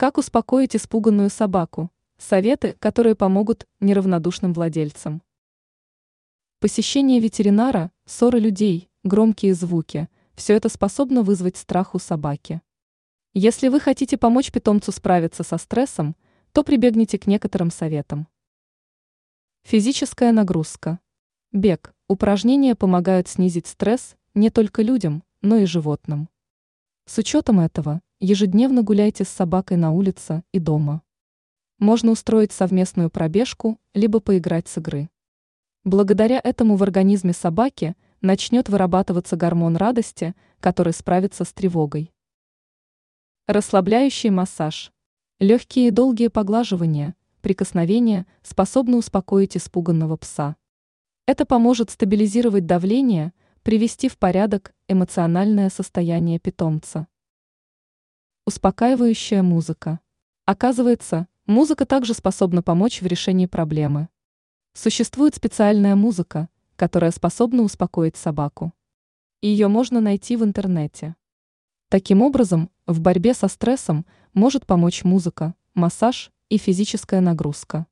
Как успокоить испуганную собаку? Советы, которые помогут неравнодушным владельцам. Посещение ветеринара, ссоры людей, громкие звуки – все это способно вызвать страх у собаки. Если вы хотите помочь питомцу справиться со стрессом, то прибегните к некоторым советам. Физическая нагрузка. Бег, упражнения помогают снизить стресс не только людям, но и животным. С учетом этого, ежедневно гуляйте с собакой на улице и дома. Можно устроить совместную пробежку, либо поиграть с игры. Благодаря этому в организме собаки начнет вырабатываться гормон радости, который справится с тревогой. Расслабляющий массаж. Легкие и долгие поглаживания, прикосновения способны успокоить испуганного пса. Это поможет стабилизировать давление, привести в порядок эмоциональное состояние питомца. Успокаивающая музыка. Оказывается, музыка также способна помочь в решении проблемы. Существует специальная музыка, которая способна успокоить собаку. Ее можно найти в интернете. Таким образом, в борьбе со стрессом может помочь музыка, массаж и физическая нагрузка.